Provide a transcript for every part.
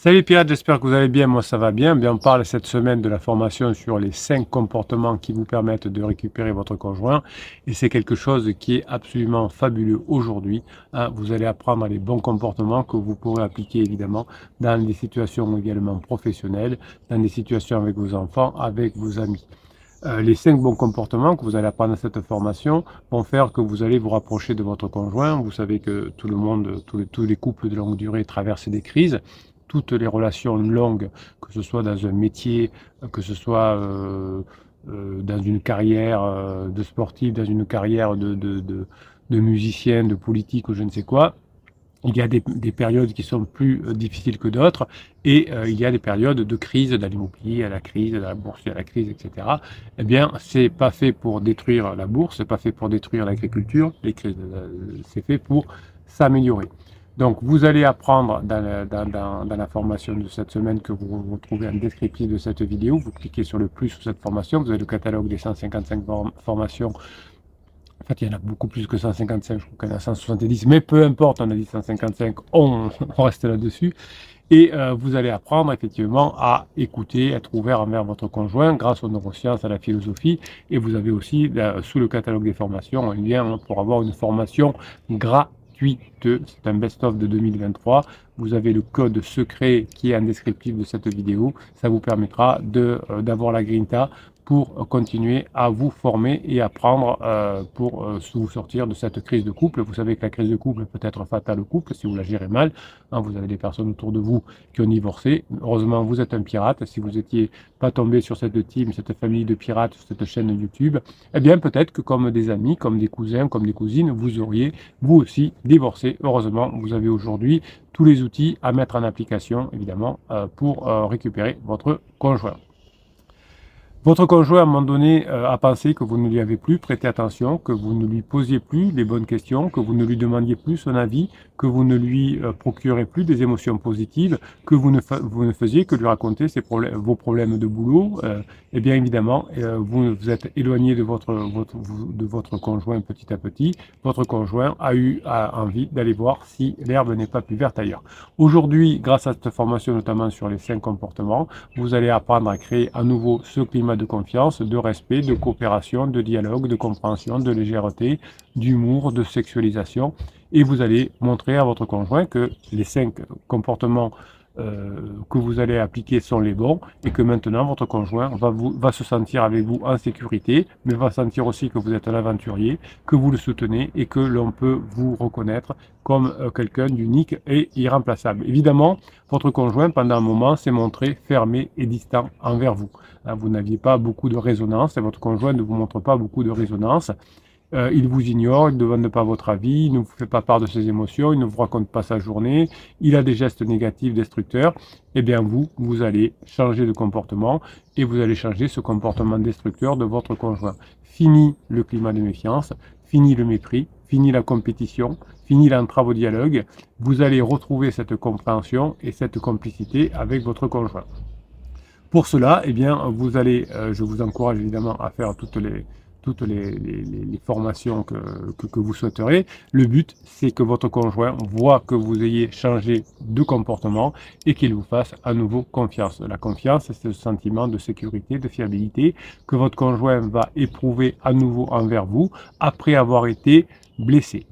Salut pirates, j'espère que vous allez bien, moi ça va bien. bien. On parle cette semaine de la formation sur les 5 comportements qui vous permettent de récupérer votre conjoint. Et c'est quelque chose qui est absolument fabuleux aujourd'hui. Hein. Vous allez apprendre les bons comportements que vous pourrez appliquer évidemment dans des situations également professionnelles, dans des situations avec vos enfants, avec vos amis. Euh, les cinq bons comportements que vous allez apprendre dans cette formation vont faire que vous allez vous rapprocher de votre conjoint. Vous savez que tout le monde, tous les couples de longue durée traversent des crises toutes les relations longues, que ce soit dans un métier, que ce soit euh, euh, dans une carrière euh, de sportif, dans une carrière de, de, de, de, musicien, de politique ou je ne sais quoi, il y a des, des périodes qui sont plus difficiles que d'autres et il y a des périodes de crise, dans l'immobilier, à la crise, à la bourse, à la crise, etc. Eh bien, c'est pas fait pour détruire la bourse, c'est pas fait pour détruire l'agriculture, c'est fait pour s'améliorer. Donc, vous allez apprendre dans la, formation de cette semaine que vous retrouvez en descriptif de cette vidéo. Vous cliquez sur le plus sur cette formation. Vous avez le catalogue des 155 formations. En fait, il y en a beaucoup plus que 155, je crois qu'il y en a 170, mais peu importe, on a dit 155, on, reste là-dessus. Et euh, vous allez apprendre effectivement à écouter, être ouvert envers votre conjoint grâce aux neurosciences, à la philosophie. Et vous avez aussi, sous le catalogue des formations, un lien pour avoir une formation gratuite c'est un best-of de 2023. Vous avez le code secret qui est en descriptif de cette vidéo. Ça vous permettra euh, d'avoir la grinta pour continuer à vous former et apprendre euh, pour euh, vous sortir de cette crise de couple. Vous savez que la crise de couple peut être fatale au couple si vous la gérez mal. Hein, vous avez des personnes autour de vous qui ont divorcé. Heureusement, vous êtes un pirate. Si vous n'étiez pas tombé sur cette team, cette famille de pirates, cette chaîne YouTube, eh bien peut-être que comme des amis, comme des cousins, comme des cousines, vous auriez vous aussi divorcé. Heureusement, vous avez aujourd'hui tous les outils à mettre en application, évidemment, euh, pour récupérer votre conjoint. Votre conjoint, à un moment donné, euh, a pensé que vous ne lui avez plus prêté attention, que vous ne lui posiez plus les bonnes questions, que vous ne lui demandiez plus son avis, que vous ne lui euh, procurez plus des émotions positives, que vous ne, vous ne faisiez que lui raconter ses problèmes, vos problèmes de boulot. Euh, et bien évidemment, vous vous êtes éloigné de votre, votre, de votre conjoint petit à petit. Votre conjoint a eu envie d'aller voir si l'herbe n'est pas plus verte ailleurs. Aujourd'hui, grâce à cette formation, notamment sur les cinq comportements, vous allez apprendre à créer à nouveau ce climat de confiance, de respect, de coopération, de dialogue, de compréhension, de légèreté, d'humour, de sexualisation. Et vous allez montrer à votre conjoint que les cinq comportements que vous allez appliquer sont les bons et que maintenant votre conjoint va, vous, va se sentir avec vous en sécurité, mais va sentir aussi que vous êtes un aventurier, que vous le soutenez et que l'on peut vous reconnaître comme euh, quelqu'un d'unique et irremplaçable. Évidemment, votre conjoint, pendant un moment, s'est montré fermé et distant envers vous. Hein, vous n'aviez pas beaucoup de résonance et votre conjoint ne vous montre pas beaucoup de résonance. Euh, il vous ignore, il ne demande pas votre avis, il ne vous fait pas part de ses émotions, il ne vous raconte pas sa journée, il a des gestes négatifs, destructeurs, eh bien vous, vous allez changer de comportement et vous allez changer ce comportement destructeur de votre conjoint. Fini le climat de méfiance, fini le mépris, fini la compétition, fini l'entrave au dialogue, vous allez retrouver cette compréhension et cette complicité avec votre conjoint. Pour cela, eh bien, vous allez, euh, je vous encourage évidemment à faire toutes les, toutes les, formations que, que, vous souhaiterez. Le but, c'est que votre conjoint voit que vous ayez changé de comportement et qu'il vous fasse à nouveau confiance. La confiance, c'est ce sentiment de sécurité, de fiabilité que votre conjoint va éprouver à nouveau envers vous après avoir été blessé.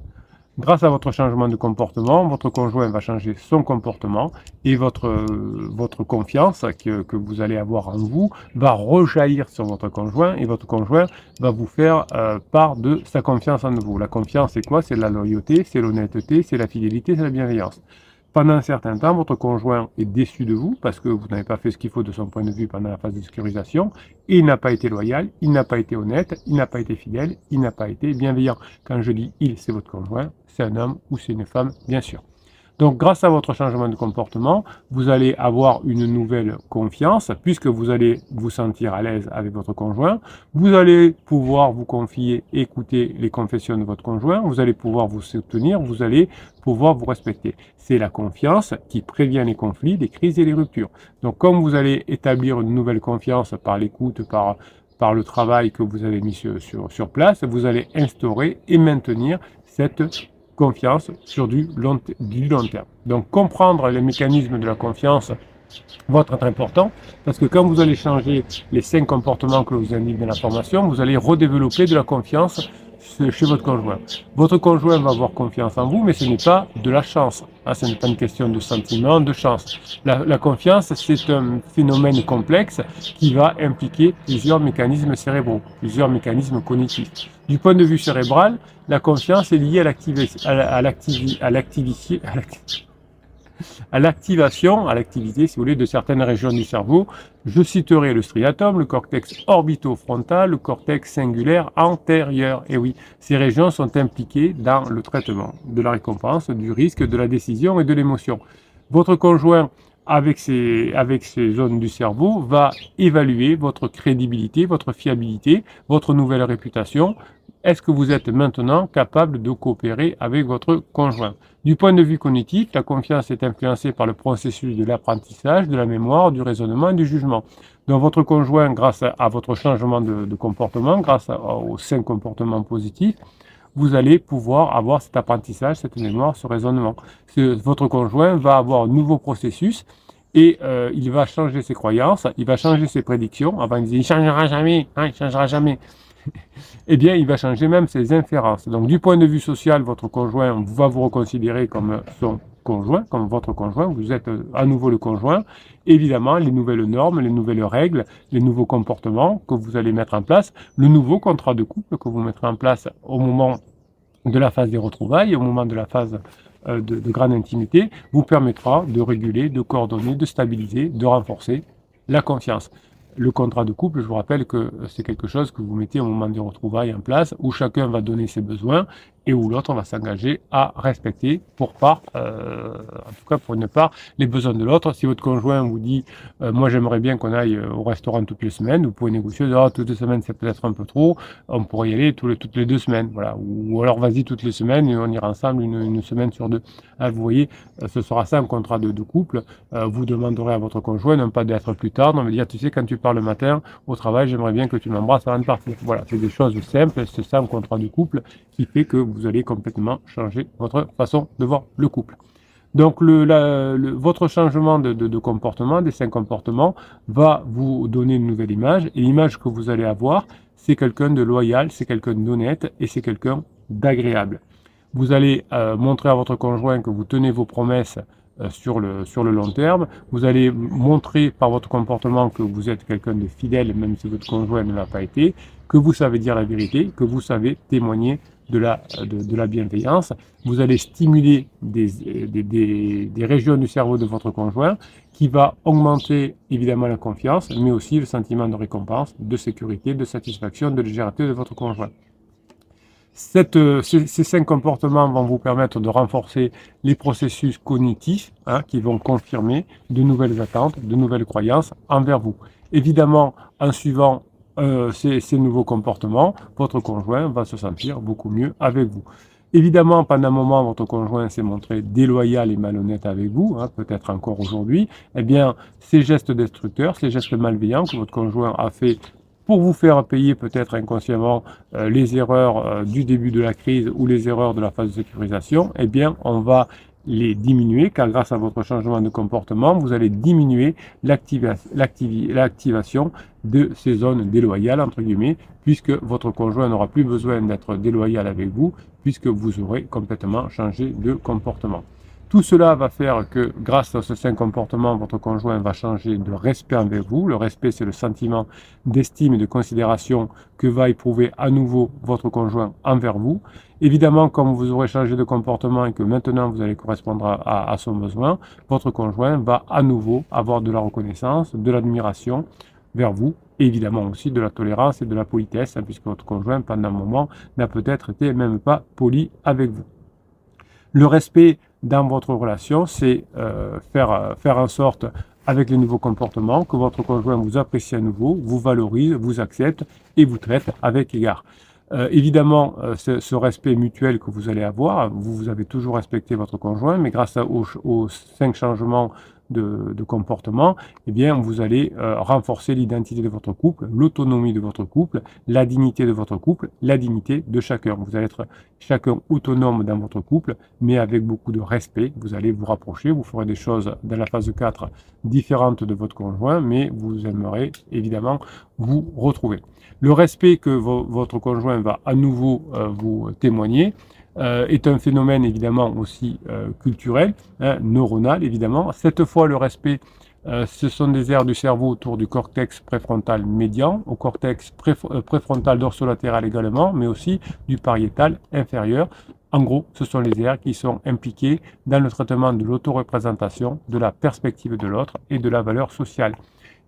Grâce à votre changement de comportement, votre conjoint va changer son comportement et votre, votre confiance que, que vous allez avoir en vous va rejaillir sur votre conjoint et votre conjoint va vous faire euh, part de sa confiance en vous. La confiance, c'est quoi? C'est la loyauté, c'est l'honnêteté, c'est la fidélité, c'est la bienveillance pendant un certain temps, votre conjoint est déçu de vous parce que vous n'avez pas fait ce qu'il faut de son point de vue pendant la phase de sécurisation. Il n'a pas été loyal, il n'a pas été honnête, il n'a pas été fidèle, il n'a pas été bienveillant. Quand je dis il, c'est votre conjoint, c'est un homme ou c'est une femme, bien sûr. Donc grâce à votre changement de comportement, vous allez avoir une nouvelle confiance puisque vous allez vous sentir à l'aise avec votre conjoint. Vous allez pouvoir vous confier, écouter les confessions de votre conjoint. Vous allez pouvoir vous soutenir. Vous allez pouvoir vous respecter. C'est la confiance qui prévient les conflits, les crises et les ruptures. Donc comme vous allez établir une nouvelle confiance par l'écoute, par par le travail que vous avez mis sur, sur, sur place, vous allez instaurer et maintenir cette confiance sur du long, terme. Donc comprendre les mécanismes de la confiance va être important parce que quand vous allez changer les cinq comportements que vous indique dans la formation, vous allez redévelopper de la confiance chez votre conjoint. Votre conjoint va avoir confiance en vous, mais ce n'est pas de la chance. Ah, ce n'est pas une question de sentiment, de chance. La, la confiance, c'est un phénomène complexe qui va impliquer plusieurs mécanismes cérébraux, plusieurs mécanismes cognitifs. Du point de vue cérébral, la confiance est liée à l'activité, à l'activation, à l'activité, si vous voulez, de certaines régions du cerveau. Je citerai le striatum, le cortex orbitofrontal, le cortex singulaire antérieur. Et oui, ces régions sont impliquées dans le traitement de la récompense, du risque, de la décision et de l'émotion. Votre conjoint avec ces, avec ces zones du cerveau, va évaluer votre crédibilité, votre fiabilité, votre nouvelle réputation, est-ce que vous êtes maintenant capable de coopérer avec votre conjoint? Du point de vue cognitif, la confiance est influencée par le processus de l'apprentissage, de la mémoire, du raisonnement et du jugement. Donc votre conjoint, grâce à votre changement de, comportement, grâce aux cinq comportements positifs, vous allez pouvoir avoir cet apprentissage, cette mémoire, ce raisonnement. votre conjoint va avoir un nouveau processus et euh, il va changer ses croyances, il va changer ses prédictions. Avant, il disait, il changera jamais, hein, il changera jamais. eh bien, il va changer même ses inférences. Donc, du point de vue social, votre conjoint va vous reconsidérer comme son conjoint, comme votre conjoint. Vous êtes à nouveau le conjoint. Évidemment, les nouvelles normes, les nouvelles règles, les nouveaux comportements que vous allez mettre en place, le nouveau contrat de couple que vous mettrez en place au moment de la phase des retrouvailles, au moment de la phase euh, de, de grande intimité, vous permettra de réguler, de coordonner, de stabiliser, de renforcer la confiance. Le contrat de couple, je vous rappelle que c'est quelque chose que vous mettez au moment des retrouvailles en place, où chacun va donner ses besoins et où l'autre va s'engager à respecter pour part, euh, en tout cas pour une part, les besoins de l'autre. Si votre conjoint vous dit, euh, moi j'aimerais bien qu'on aille euh, au restaurant toutes les semaines, vous pouvez négocier, oh, toutes les semaines c'est peut-être un peu trop, on pourrait y aller les, toutes les deux semaines, voilà. Ou, alors vas-y toutes les semaines et on ira ensemble une, une semaine sur deux. Ah, vous voyez, ce sera ça un contrat de, de couple. vous demanderez à votre conjoint non pas d'être plus tard, non mais dire, tu sais, quand tu pars le matin au travail, j'aimerais bien que tu m'embrasses avant de partir. Voilà, c'est des choses simples, c'est ça un contrat de couple qui fait que vous allez complètement changer votre façon de voir le couple. Donc votre changement de, comportement, des cinq comportements, va vous donner une nouvelle image. Et l'image que vous allez avoir, c'est quelqu'un de loyal, c'est quelqu'un d'honnête et c'est quelqu'un d'agréable. Vous allez euh, montrer à votre conjoint que vous tenez vos promesses euh, sur le long terme. Vous allez montrer par votre comportement que vous êtes quelqu'un de fidèle, même si votre conjoint ne l'a pas été, que vous savez dire la vérité, que vous savez témoigner de la, de, la bienveillance. Vous allez stimuler des, des, des, régions du cerveau de votre conjoint qui va augmenter évidemment la confiance, mais aussi le sentiment de récompense, de sécurité, de satisfaction, de légèreté de votre conjoint. Ces, cinq comportements vont vous permettre de renforcer les processus cognitifs hein, qui vont confirmer de nouvelles attentes, de nouvelles croyances envers vous. Évidemment, en suivant euh, ces, ces, nouveaux comportements, votre conjoint va se sentir beaucoup mieux avec vous. Évidemment, pendant un moment, votre conjoint s'est montré déloyal et malhonnête avec vous, hein, peut-être encore aujourd'hui. Eh bien, ces gestes destructeurs, ces gestes malveillants que votre conjoint a fait pour vous faire payer peut-être inconsciemment euh, les erreurs euh, du début de la crise ou les erreurs de la phase de sécurisation, eh bien, on va les diminuer, car grâce à votre changement de comportement, vous allez diminuer l'activation de ces zones déloyales, entre guillemets, puisque votre conjoint n'aura plus besoin d'être déloyal avec vous, puisque vous aurez complètement changé de comportement. Tout cela va faire que grâce à ce cinq comportements, votre conjoint va changer de respect envers vous. Le respect, c'est le sentiment d'estime et de considération que va éprouver à nouveau votre conjoint envers vous. Évidemment, comme vous aurez changé de comportement et que maintenant vous allez correspondre à, à son besoin, votre conjoint va à nouveau avoir de la reconnaissance, de l'admiration vers vous, et évidemment aussi de la tolérance et de la politesse, hein, puisque votre conjoint, pendant un moment, n'a peut-être été même pas poli avec vous. Le respect dans votre relation, c'est euh, faire, euh, faire en sorte, avec les nouveaux comportements, que votre conjoint vous apprécie à nouveau, vous valorise, vous accepte et vous traite avec égard. Euh, évidemment, euh, ce, respect mutuel que vous allez avoir, vous, vous avez toujours respecté votre conjoint, mais grâce aux, aux cinq changements de, comportement, eh bien, vous allez euh, renforcer l'identité de votre couple, l'autonomie de votre couple, la dignité de votre couple, la dignité de chacun. Vous allez être chacun autonome dans votre couple, mais avec beaucoup de respect. Vous allez vous rapprocher, vous ferez des choses dans la phase 4 différentes de votre conjoint, mais vous aimerez évidemment vous retrouver. Le respect que votre conjoint va à nouveau euh, vous témoigner, euh, est un phénomène évidemment aussi euh, culturel, hein, neuronal évidemment. Cette fois, le respect, euh, ce sont des aires du cerveau autour du cortex préfrontal médian, au cortex préfrontal dorsolatéral également, mais aussi du pariétal inférieur. En gros, ce sont les aires qui sont impliquées dans le traitement de l'autoreprésentation, de la perspective de l'autre et de la valeur sociale.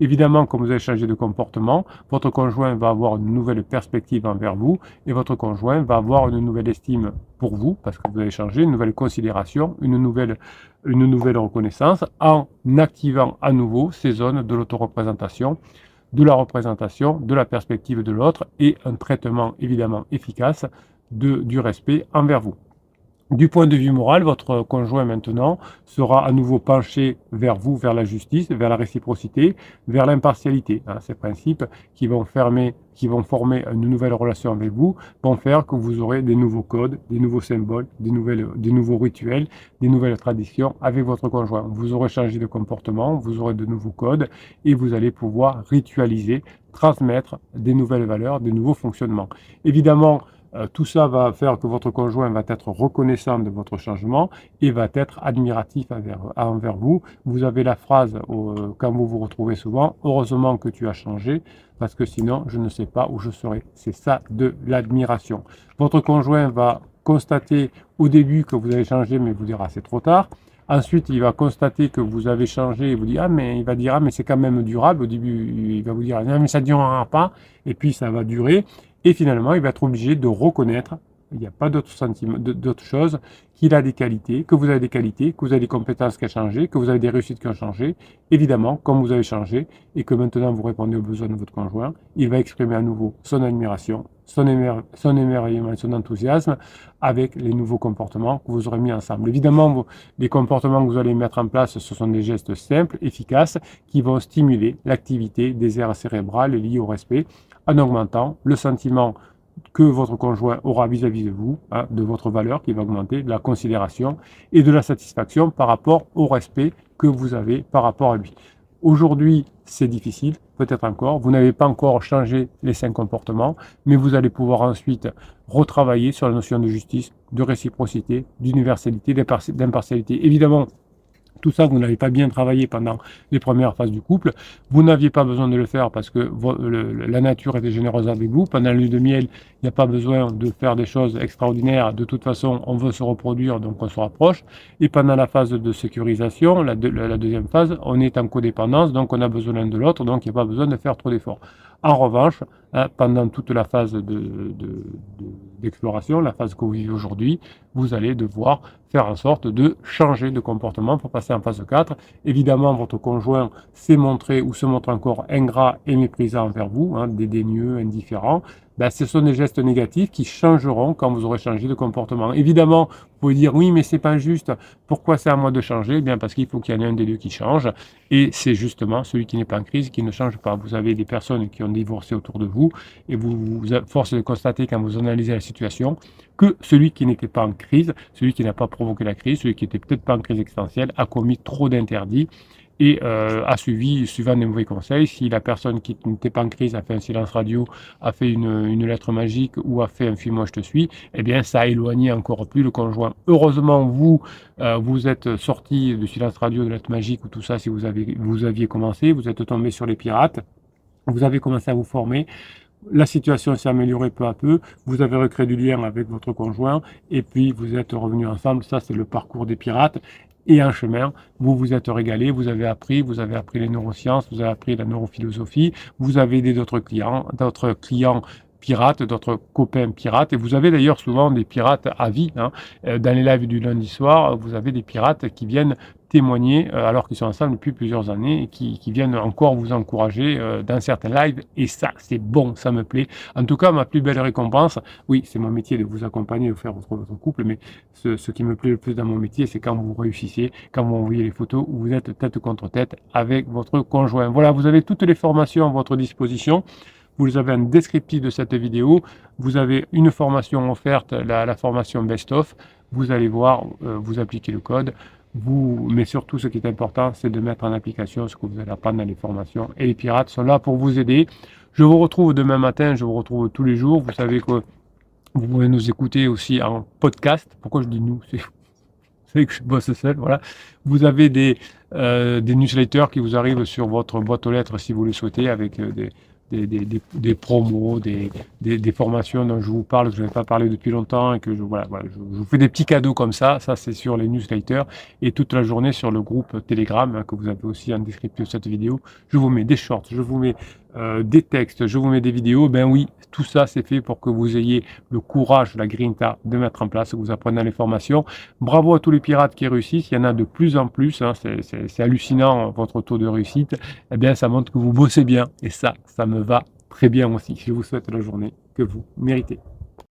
Évidemment, comme vous avez changé de comportement, votre conjoint va avoir une nouvelle perspective envers vous et votre conjoint va avoir une nouvelle estime pour vous parce que vous avez changé, une nouvelle considération, une nouvelle, reconnaissance en activant à nouveau ces zones de l'autoreprésentation de la représentation, de la perspective de l'autre et un traitement évidemment efficace du respect envers vous. Du point de vue moral, votre conjoint maintenant sera à nouveau penché vers vous, vers la justice, vers la réciprocité, vers l'impartialité. Hein, ces principes qui vont, fermer, qui vont former une nouvelle relation avec vous vont faire que vous aurez des nouveaux codes, des nouveaux symboles, des, nouvelles, des nouveaux rituels, des nouvelles traditions avec votre conjoint. Vous aurez changé de comportement, vous aurez de nouveaux codes et vous allez pouvoir ritualiser, transmettre des nouvelles valeurs, des nouveaux fonctionnements. Évidemment, euh, tout ça va faire que votre conjoint va être reconnaissant de votre changement et va être admiratif envers, vous. Vous avez la phrase euh, quand vous vous retrouvez souvent, heureusement que tu as changé, parce que sinon je ne sais pas où je serai. C'est ça de l'admiration. Votre conjoint va constater au début que vous avez changé, mais vous dira c'est trop tard. Ensuite, il va constater que vous avez changé et vous dit ah mais il va dire ah mais c'est quand même durable. Au début, il va vous dire non mais ça ne durera pas. Et puis ça va durer. Et finalement, il va être obligé de reconnaître, il n'y a pas d'autre chose, qu'il a des qualités, que vous avez des qualités, que vous avez des compétences qui ont changé, que vous avez des réussites qui ont changé. Évidemment, comme vous avez changé et que maintenant vous répondez aux besoins de votre conjoint, il va exprimer à nouveau son admiration, son, émerveillement, son enthousiasme avec les nouveaux comportements que vous aurez mis ensemble. Évidemment, les comportements que vous allez mettre en place, ce sont des gestes simples, efficaces, qui vont stimuler l'activité des aires cérébrales liées au respect en augmentant le sentiment que votre conjoint aura vis-à-vis de vous, hein, de votre valeur qui va augmenter, de la considération et de la satisfaction par rapport au respect que vous avez par rapport à lui. Aujourd'hui, c'est difficile, peut-être encore. Vous n'avez pas encore changé les cinq comportements, mais vous allez pouvoir ensuite retravailler sur la notion de justice, de réciprocité, d'universalité, d'impartialité. Évidemment, tout ça, vous n'avez pas bien travaillé pendant les premières phases du couple. Vous n'aviez pas besoin de le faire parce que la nature était généreuse avec vous. Pendant lune de miel, il n'y a pas besoin de faire des choses extraordinaires. De toute façon, on veut se reproduire, donc on se rapproche. Et pendant la phase de sécurisation, la, la deuxième phase, on est en codépendance, donc on a besoin l'un de l'autre, donc il n'y a pas besoin de faire trop d'efforts. En revanche, hein, pendant toute la phase d'exploration, de, la phase que vous vivez aujourd'hui, vous allez devoir faire en sorte de changer de comportement pour passer en phase 4. Évidemment, votre conjoint s'est montré ou se montre encore ingrat et méprisant envers vous, hein, dédaigneux, indifférent ben, ce sont des gestes négatifs qui changeront quand vous aurez changé de comportement. Évidemment, vous pouvez dire oui, mais c'est pas juste. Pourquoi c'est à moi de changer? Eh Bien parce qu'il faut qu'il y en ait un des deux qui change. Et c'est justement celui qui n'est pas en crise qui ne change pas. Vous avez des personnes qui ont divorcé autour de vous et vous vous forcez de constater quand vous analysez la situation que celui qui n'était pas en crise, celui qui n'a pas provoqué la crise, celui qui était peut-être pas en crise existentielle, a commis trop d'interdits et euh, a suivi, suivant des mauvais conseils, si la personne qui n'était pas en crise a fait un silence radio, a fait une, une lettre magique ou a fait un film Moi je te suis, eh bien ça a éloigné encore plus le conjoint. Heureusement, vous, euh, vous êtes sorti du silence radio, de lettre magique ou tout ça, si vous, avez, vous aviez commencé, vous êtes tombé sur les pirates, vous avez commencé à vous former, la situation s'est améliorée peu à peu, vous avez recréé du lien avec votre conjoint et puis vous êtes revenus ensemble, ça c'est le parcours des pirates et un chemin, vous vous êtes régalé, vous avez appris, vous avez appris les neurosciences, vous avez appris la neurophilosophie, vous avez aidé d'autres clients, d'autres clients pirates, d'autres copains pirates, et vous avez d'ailleurs souvent des pirates à vie. Hein. Euh, dans les lives du lundi soir, vous avez des pirates qui viennent témoigner alors qu'ils sont ensemble depuis plusieurs années et qui, viennent encore vous encourager dans certains lives. Et ça, c'est bon, ça me plaît. En tout cas, ma plus belle récompense, oui, c'est mon métier de vous accompagner, de faire votre, couple, mais ce, ce, qui me plaît le plus dans mon métier, c'est quand vous réussissez, quand vous envoyez les photos où vous êtes tête contre tête avec votre conjoint. Voilà, vous avez toutes les formations à votre disposition. Vous avez un descriptif de cette vidéo. Vous avez une formation offerte, la, formation Best of. Vous allez voir, euh, vous appliquez le code. Vous, mais surtout, ce qui est important, c'est de mettre en application ce que vous allez apprendre dans les formations. Et les pirates sont là pour vous aider. Je vous retrouve demain matin. Je vous retrouve tous les jours. Vous savez que vous pouvez nous écouter aussi en podcast. Pourquoi je dis nous? Vous savez que je bosse seul. Voilà. Vous avez des, euh, des newsletters qui vous arrivent sur votre boîte aux lettres si vous le souhaitez, avec euh, des, des, des, promos, des, des, formations dont je vous parle, que je n'ai pas parlé depuis longtemps et que je, voilà, voilà, je, vous fais des petits cadeaux comme ça. Ça, c'est sur les newsletters et toute la journée sur le groupe Telegram hein, que vous avez aussi en description de cette vidéo. Je vous mets des shorts, je vous mets euh, des textes, je vous mets des vidéos. Ben oui, tout ça, c'est fait pour que vous ayez le courage, la grinta de mettre en place, que vous apprenez les formations. Bravo à tous les pirates qui réussissent. Il y en a de plus en plus. Hein. C'est hallucinant votre taux de réussite. Eh bien, ça montre que vous bossez bien et ça, ça me va très bien aussi. Je vous souhaite la journée que vous méritez.